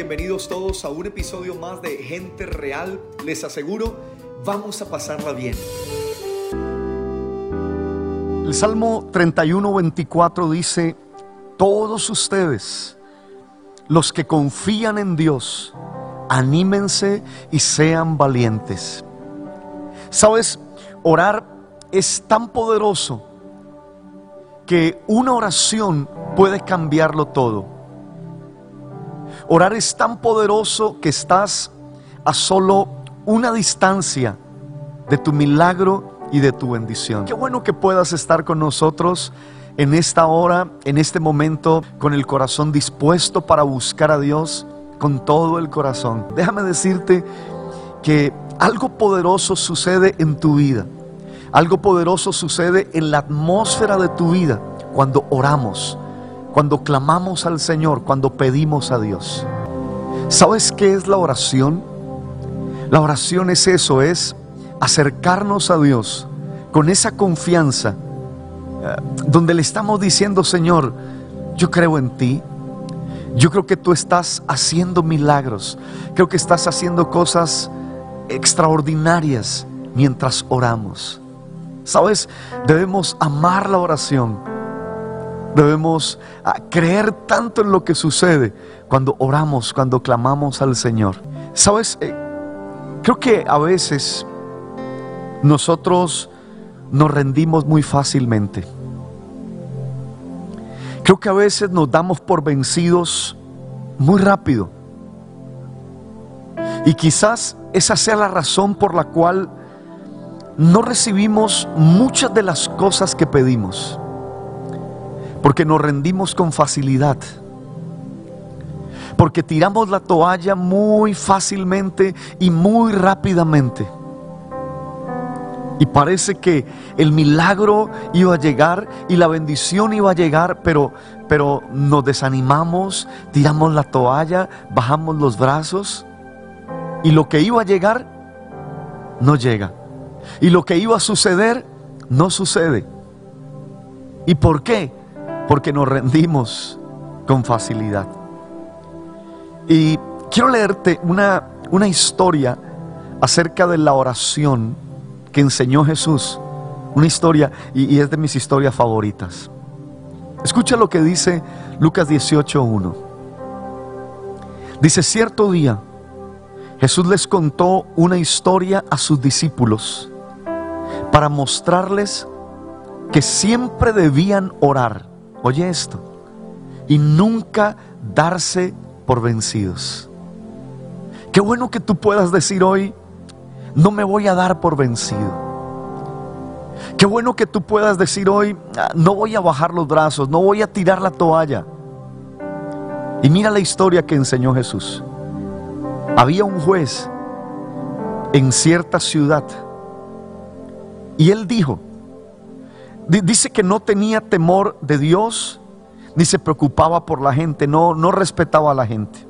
bienvenidos todos a un episodio más de Gente Real. Les aseguro, vamos a pasarla bien. El Salmo 31, 24 dice, todos ustedes, los que confían en Dios, anímense y sean valientes. Sabes, orar es tan poderoso que una oración puede cambiarlo todo. Orar es tan poderoso que estás a solo una distancia de tu milagro y de tu bendición. Qué bueno que puedas estar con nosotros en esta hora, en este momento, con el corazón dispuesto para buscar a Dios con todo el corazón. Déjame decirte que algo poderoso sucede en tu vida. Algo poderoso sucede en la atmósfera de tu vida cuando oramos cuando clamamos al Señor, cuando pedimos a Dios. ¿Sabes qué es la oración? La oración es eso, es acercarnos a Dios con esa confianza, eh, donde le estamos diciendo, Señor, yo creo en ti, yo creo que tú estás haciendo milagros, creo que estás haciendo cosas extraordinarias mientras oramos. ¿Sabes? Debemos amar la oración Debemos ah, creer tanto en lo que sucede cuando oramos, cuando clamamos al Señor. Sabes, eh, creo que a veces nosotros nos rendimos muy fácilmente. Creo que a veces nos damos por vencidos muy rápido. Y quizás esa sea la razón por la cual no recibimos muchas de las cosas que pedimos porque nos rendimos con facilidad, porque tiramos la toalla muy fácilmente y muy rápidamente. Y parece que el milagro iba a llegar y la bendición iba a llegar, pero, pero nos desanimamos, tiramos la toalla, bajamos los brazos y lo que iba a llegar no llega. Y lo que iba a suceder no sucede. ¿Y por qué? Porque nos rendimos con facilidad. Y quiero leerte una, una historia acerca de la oración que enseñó Jesús. Una historia, y, y es de mis historias favoritas. Escucha lo que dice Lucas 18.1. Dice, cierto día, Jesús les contó una historia a sus discípulos para mostrarles que siempre debían orar Oye esto. Y nunca darse por vencidos. Qué bueno que tú puedas decir hoy, no me voy a dar por vencido. Qué bueno que tú puedas decir hoy, ah, no voy a bajar los brazos, no voy a tirar la toalla. Y mira la historia que enseñó Jesús. Había un juez en cierta ciudad y él dijo, Dice que no tenía temor de Dios, ni se preocupaba por la gente, no, no respetaba a la gente.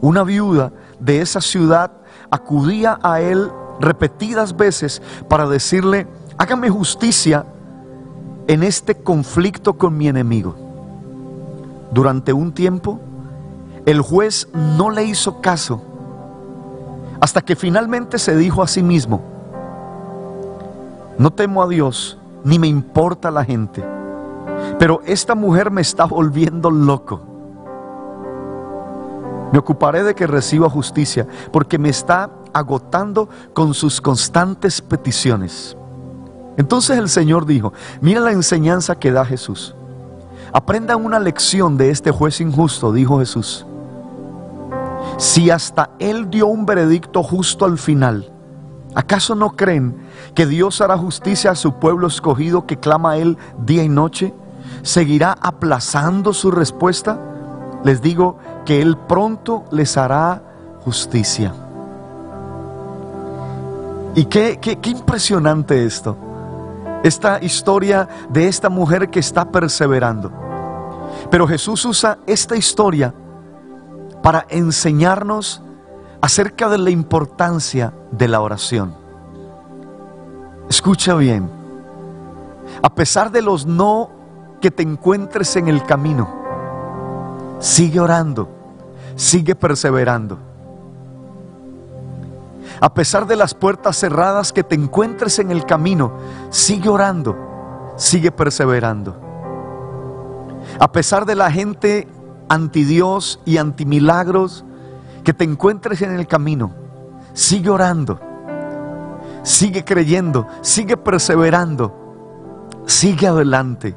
Una viuda de esa ciudad acudía a él repetidas veces para decirle, hágame justicia en este conflicto con mi enemigo. Durante un tiempo, el juez no le hizo caso, hasta que finalmente se dijo a sí mismo, no temo a Dios, ni me importa la gente. Pero esta mujer me está volviendo loco. Me ocuparé de que reciba justicia, porque me está agotando con sus constantes peticiones. Entonces el Señor dijo, mira la enseñanza que da Jesús. Aprendan una lección de este juez injusto, dijo Jesús. Si hasta Él dio un veredicto justo al final, ¿Acaso no creen que Dios hará justicia a su pueblo escogido que clama a Él día y noche? ¿Seguirá aplazando su respuesta? Les digo que Él pronto les hará justicia. Y qué, qué, qué impresionante esto. Esta historia de esta mujer que está perseverando. Pero Jesús usa esta historia para enseñarnos acerca de la importancia de la oración. Escucha bien, a pesar de los no que te encuentres en el camino, sigue orando, sigue perseverando. A pesar de las puertas cerradas que te encuentres en el camino, sigue orando, sigue perseverando. A pesar de la gente anti Dios y anti milagros que te encuentres en el camino, sigue orando, sigue creyendo, sigue perseverando, sigue adelante.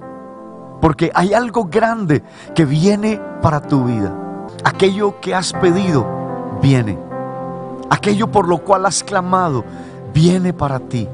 Porque hay algo grande que viene para tu vida. Aquello que has pedido viene. Aquello por lo cual has clamado viene para ti.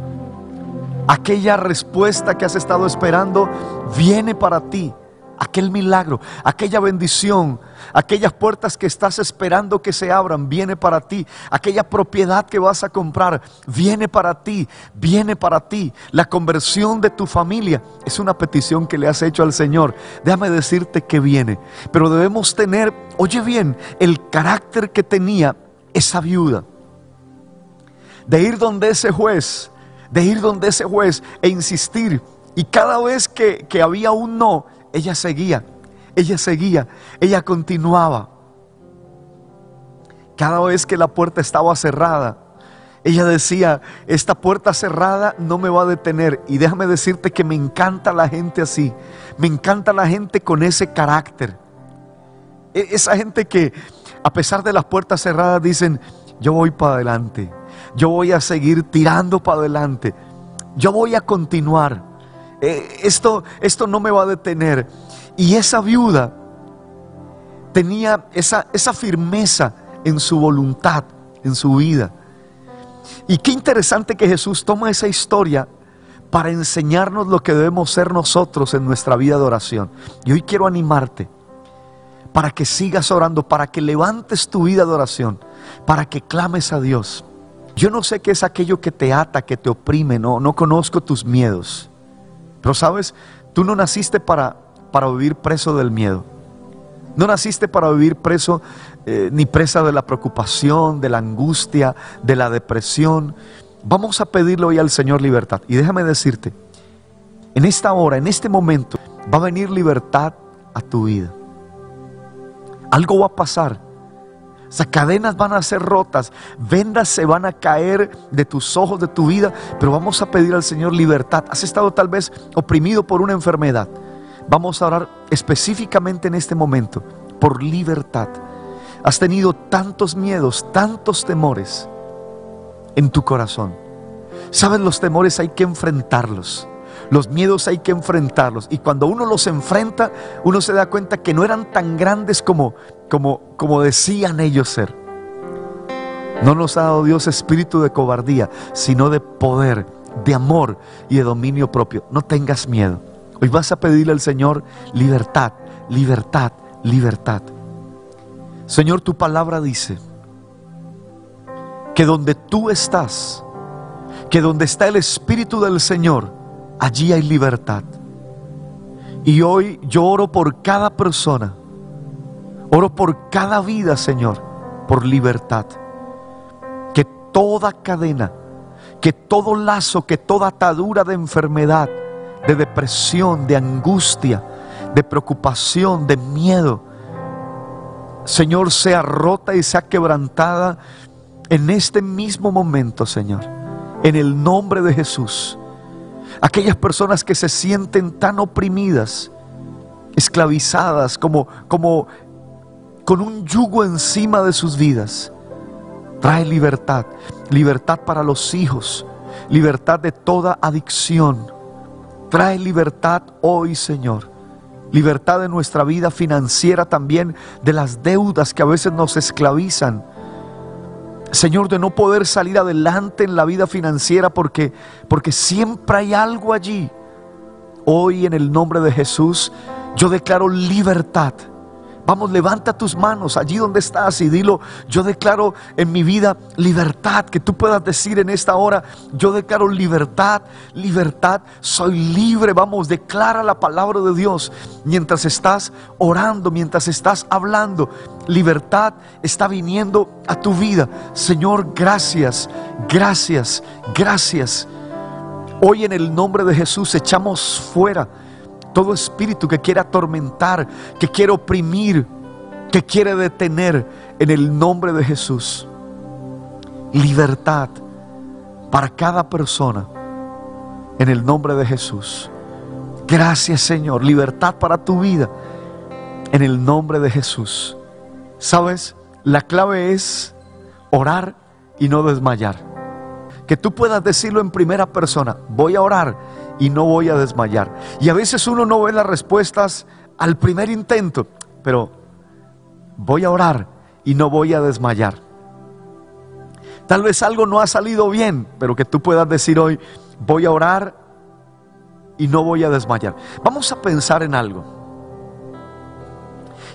Aquella respuesta que has estado esperando viene para ti aquel milagro, aquella bendición, aquellas puertas que estás esperando que se abran, viene para ti. Aquella propiedad que vas a comprar, viene para ti, viene para ti. La conversión de tu familia es una petición que le has hecho al Señor. Déjame decirte que viene. Pero debemos tener, oye bien, el carácter que tenía esa viuda. De ir donde ese juez, de ir donde ese juez e insistir. Y cada vez que, que había un no, ella seguía, ella seguía, ella continuaba. Cada vez que la puerta estaba cerrada, ella decía, esta puerta cerrada no me va a detener. Y déjame decirte que me encanta la gente así. Me encanta la gente con ese carácter. E, esa gente que a pesar de las puertas cerradas dicen, yo voy para adelante. Yo voy a seguir tirando para adelante. Yo voy a continuar. Eh, esto, esto no me va a detener. Y esa viuda tenía esa, esa firmeza en su voluntad, en su vida. Y qué interesante que Jesús toma esa historia para enseñarnos lo que debemos ser nosotros en nuestra vida de oración. Y hoy quiero animarte para que sigas orando, para que levantes tu vida de oración, para que clames a Dios. Yo no sé qué es aquello que te ata, que te oprime, no, no conozco tus miedos. Pero sabes, tú no naciste para, para vivir preso del miedo. No naciste para vivir preso eh, ni presa de la preocupación, de la angustia, de la depresión. Vamos a pedirle hoy al Señor libertad. Y déjame decirte, en esta hora, en este momento, va a venir libertad a tu vida. Algo va a pasar cadenas van a ser rotas, vendas se van a caer de tus ojos, de tu vida, pero vamos a pedir al Señor libertad. Has estado tal vez oprimido por una enfermedad. Vamos a orar específicamente en este momento por libertad. Has tenido tantos miedos, tantos temores en tu corazón. Sabes, los temores hay que enfrentarlos. Los miedos hay que enfrentarlos. Y cuando uno los enfrenta, uno se da cuenta que no eran tan grandes como, como, como decían ellos ser. No nos ha dado Dios espíritu de cobardía, sino de poder, de amor y de dominio propio. No tengas miedo. Hoy vas a pedirle al Señor libertad, libertad, libertad. Señor, tu palabra dice que donde tú estás, que donde está el Espíritu del Señor, allí hay libertad. Y hoy yo oro por cada persona, oro por cada vida, Señor, por libertad. Que toda cadena, que todo lazo, que toda atadura de enfermedad, de depresión, de angustia, de preocupación, de miedo, Señor, sea rota y sea quebrantada en este mismo momento, Señor. En el nombre de Jesús aquellas personas que se sienten tan oprimidas, esclavizadas, como, como con un yugo encima de sus vidas. Trae libertad, libertad para los hijos, libertad de toda adicción. Trae libertad hoy, Señor. Libertad de nuestra vida financiera también, de las deudas que a veces nos esclavizan Señor, de no poder salir adelante en la vida financiera porque, porque siempre hay algo allí. Hoy en el nombre de Jesús yo declaro libertad Vamos, levanta tus manos allí donde estás y dilo, yo declaro en mi vida libertad, que tú puedas decir en esta hora, yo declaro libertad, libertad, soy libre, vamos, declara la palabra de Dios mientras estás orando, mientras estás hablando, libertad está viniendo a tu vida. Señor, gracias, gracias, gracias. Hoy en el nombre de Jesús echamos fuera todo espíritu que quiere atormentar, que quiere oprimir, que quiere detener en el nombre de Jesús. Libertad para cada persona en el nombre de Jesús. Gracias Señor, libertad para tu vida en el nombre de Jesús. ¿Sabes? La clave es orar y no desmayar. Que tú puedas decirlo en primera persona, voy a orar y no voy a desmayar. Y a veces uno no ve las respuestas al primer intento, pero voy a orar y no voy a desmayar. Tal vez algo no ha salido bien, pero que tú puedas decir hoy, voy a orar y no voy a desmayar. Vamos a pensar en algo.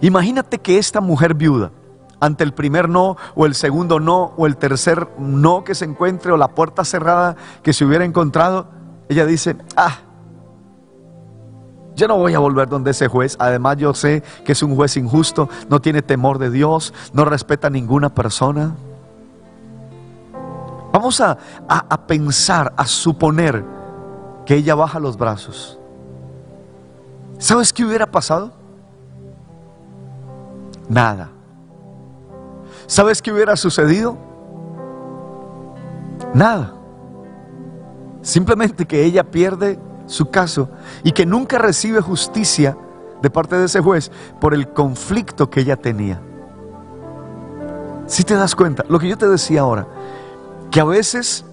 Imagínate que esta mujer viuda, ante el primer no, o el segundo no, o el tercer no que se encuentre, o la puerta cerrada que se hubiera encontrado, ella dice, ah, yo no voy a volver donde ese juez. Además yo sé que es un juez injusto, no tiene temor de Dios, no respeta a ninguna persona. Vamos a, a, pensar, a suponer que ella baja los brazos. ¿Sabes qué hubiera pasado? Nada. ¿Sabes qué hubiera sucedido? Nada. Simplemente que ella pierde su caso y que nunca recibe justicia de parte de ese juez por el conflicto que ella tenía. Si te das cuenta, lo que yo te decía ahora, que a veces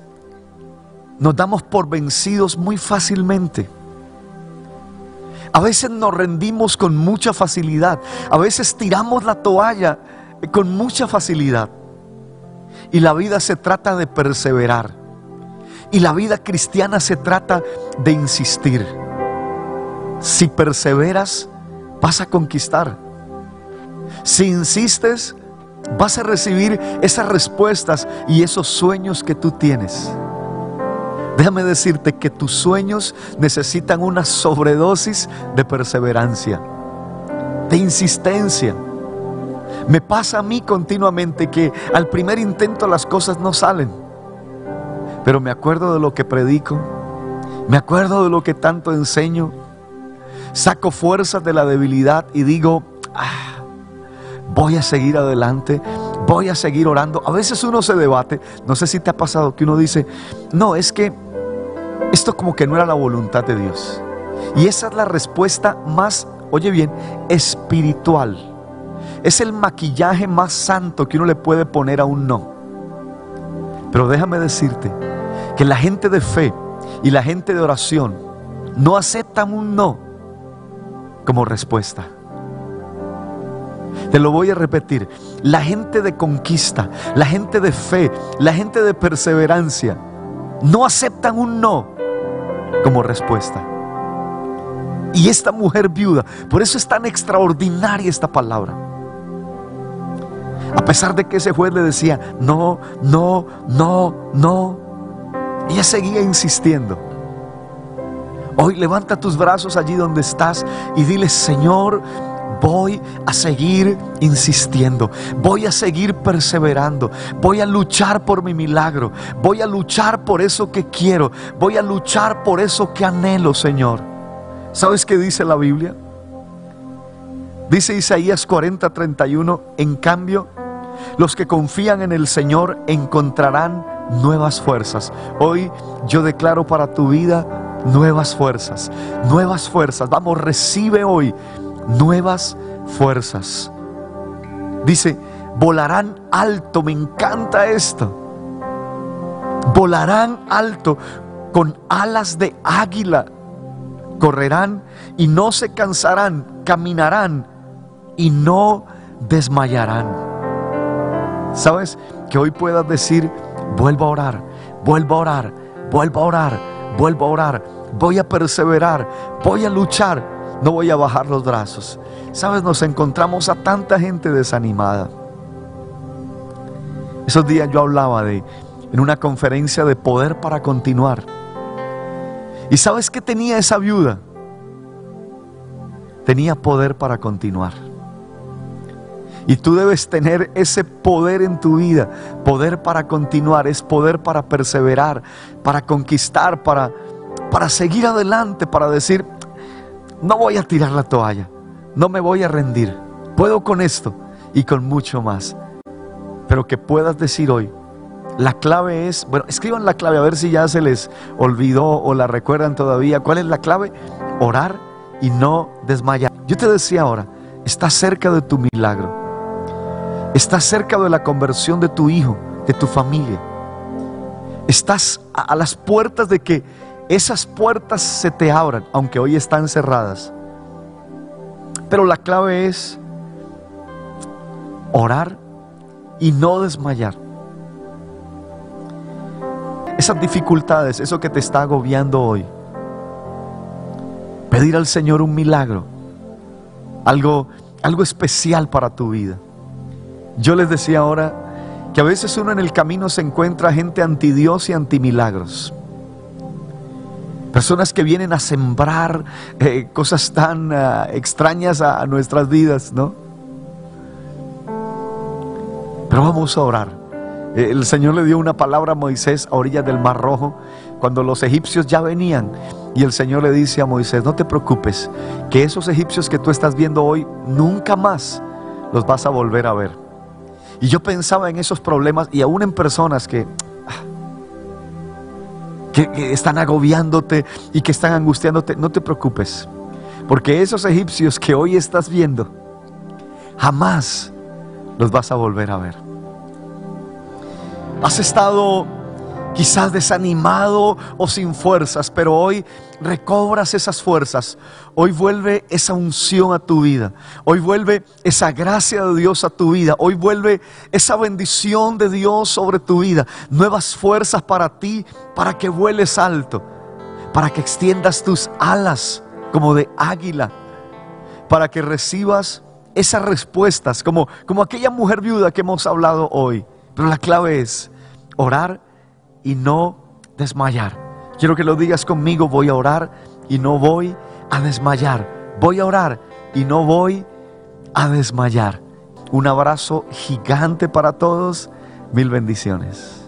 nos damos por vencidos muy fácilmente. A veces nos rendimos con mucha facilidad. A veces tiramos la toalla con mucha facilidad. Y la vida se trata de perseverar. Y la vida cristiana se trata de insistir. Si perseveras, vas a conquistar. Si insistes, vas a recibir esas respuestas y esos sueños que tú tienes. Déjame decirte que tus sueños necesitan una sobredosis de perseverancia, de insistencia. Me pasa a mí continuamente que al primer intento las cosas no salen, pero me acuerdo de lo que predico, me acuerdo de lo que tanto enseño, saco fuerzas de la debilidad y digo, ah, voy a seguir adelante, voy a seguir orando. A veces uno se debate, no sé si te ha pasado que uno dice, no, es que esto como que no era la voluntad de Dios. Y esa es la respuesta más, oye bien, espiritual. Es el maquillaje más santo que uno le puede poner a un no. Pero déjame decirte que la gente de fe y la gente de oración no aceptan un no como respuesta. Te lo voy a repetir. La gente de conquista, la gente de fe, la gente de perseverancia, no aceptan un no como respuesta. Y esta mujer viuda, por eso es tan extraordinaria esta palabra. A pesar de que ese juez le decía, no, no, no, no, ella seguía insistiendo. Hoy levanta tus brazos allí donde estás y dile, Señor, voy a seguir insistiendo, voy a seguir perseverando, voy a luchar por mi milagro, voy a luchar por eso que quiero, voy a luchar por eso que anhelo, Señor. ¿Sabes qué dice la Biblia? Dice Isaías 40, 31, en cambio, los que confían en el Señor encontrarán nuevas fuerzas. Hoy yo declaro para tu vida nuevas fuerzas, nuevas fuerzas. Vamos, recibe hoy nuevas fuerzas. Dice, volarán alto, me encanta esto. Volarán alto con alas de águila. Correrán y no se cansarán, caminarán y no desmayarán. ¿Sabes? Que hoy puedas decir, vuelvo a orar, vuelvo a orar, vuelvo a orar, vuelvo a orar, voy a perseverar, voy a luchar no voy a bajar los brazos. Sabes, nos encontramos a tanta gente desanimada. Esos días yo hablaba de, en una conferencia de poder para continuar. ¿Y sabes qué tenía esa viuda? Tenía poder para continuar. Y tú debes tener ese poder en tu vida. Poder para continuar, es poder para perseverar, para conquistar, para, para seguir adelante, para decir, no voy a tirar la toalla, no me voy a rendir, puedo con esto. y con mucho más. Pero que puedas decir hoy, la clave es, bueno, escriban la clave a ver si ya se les olvidó o la recuerdan todavía. ¿Cuál es la clave? Orar y no desmayar. Yo te decía ahora, estás cerca de tu milagro. Estás cerca de la conversión de tu hijo, de tu familia. Estás a, las puertas de que esas puertas se te abran, aunque hoy están cerradas. Pero la clave es orar y no desmayar esas dificultades, eso que te está agobiando hoy. Pedir al Señor un milagro, algo, algo especial para tu vida. Yo les decía ahora que a veces uno en el camino se encuentra gente anti Dios y anti milagros. Personas que vienen a sembrar eh, cosas tan ah, extrañas a nuestras vidas, ¿no? Pero vamos a orar. El Señor le dio una palabra a Moisés a orillas del Mar Rojo cuando los egipcios ya venían. Y el Señor le dice a Moisés, no te preocupes, que esos egipcios que tú estás viendo hoy, nunca más los vas a volver a ver. Y yo pensaba en esos problemas y aún en personas que, que, que están agobiándote y que están angustiándote, no te preocupes. Porque esos egipcios que hoy estás viendo, jamás los vas a volver a ver. Has estado quizás desanimado o sin fuerzas, pero hoy recobras esas fuerzas. Hoy vuelve esa unción a tu vida. Hoy vuelve esa gracia de Dios a tu vida. Hoy vuelve esa bendición de Dios sobre tu vida. Nuevas fuerzas para ti, para que vueles alto, para que extiendas tus alas como de águila, para que recibas esas respuestas, como, como aquella mujer viuda que hemos hablado hoy pero la clave es orar y no desmayar. Quiero que lo digas conmigo, voy a orar y no voy a desmayar. Voy a orar y no voy a desmayar. Un abrazo gigante para todos. Mil bendiciones.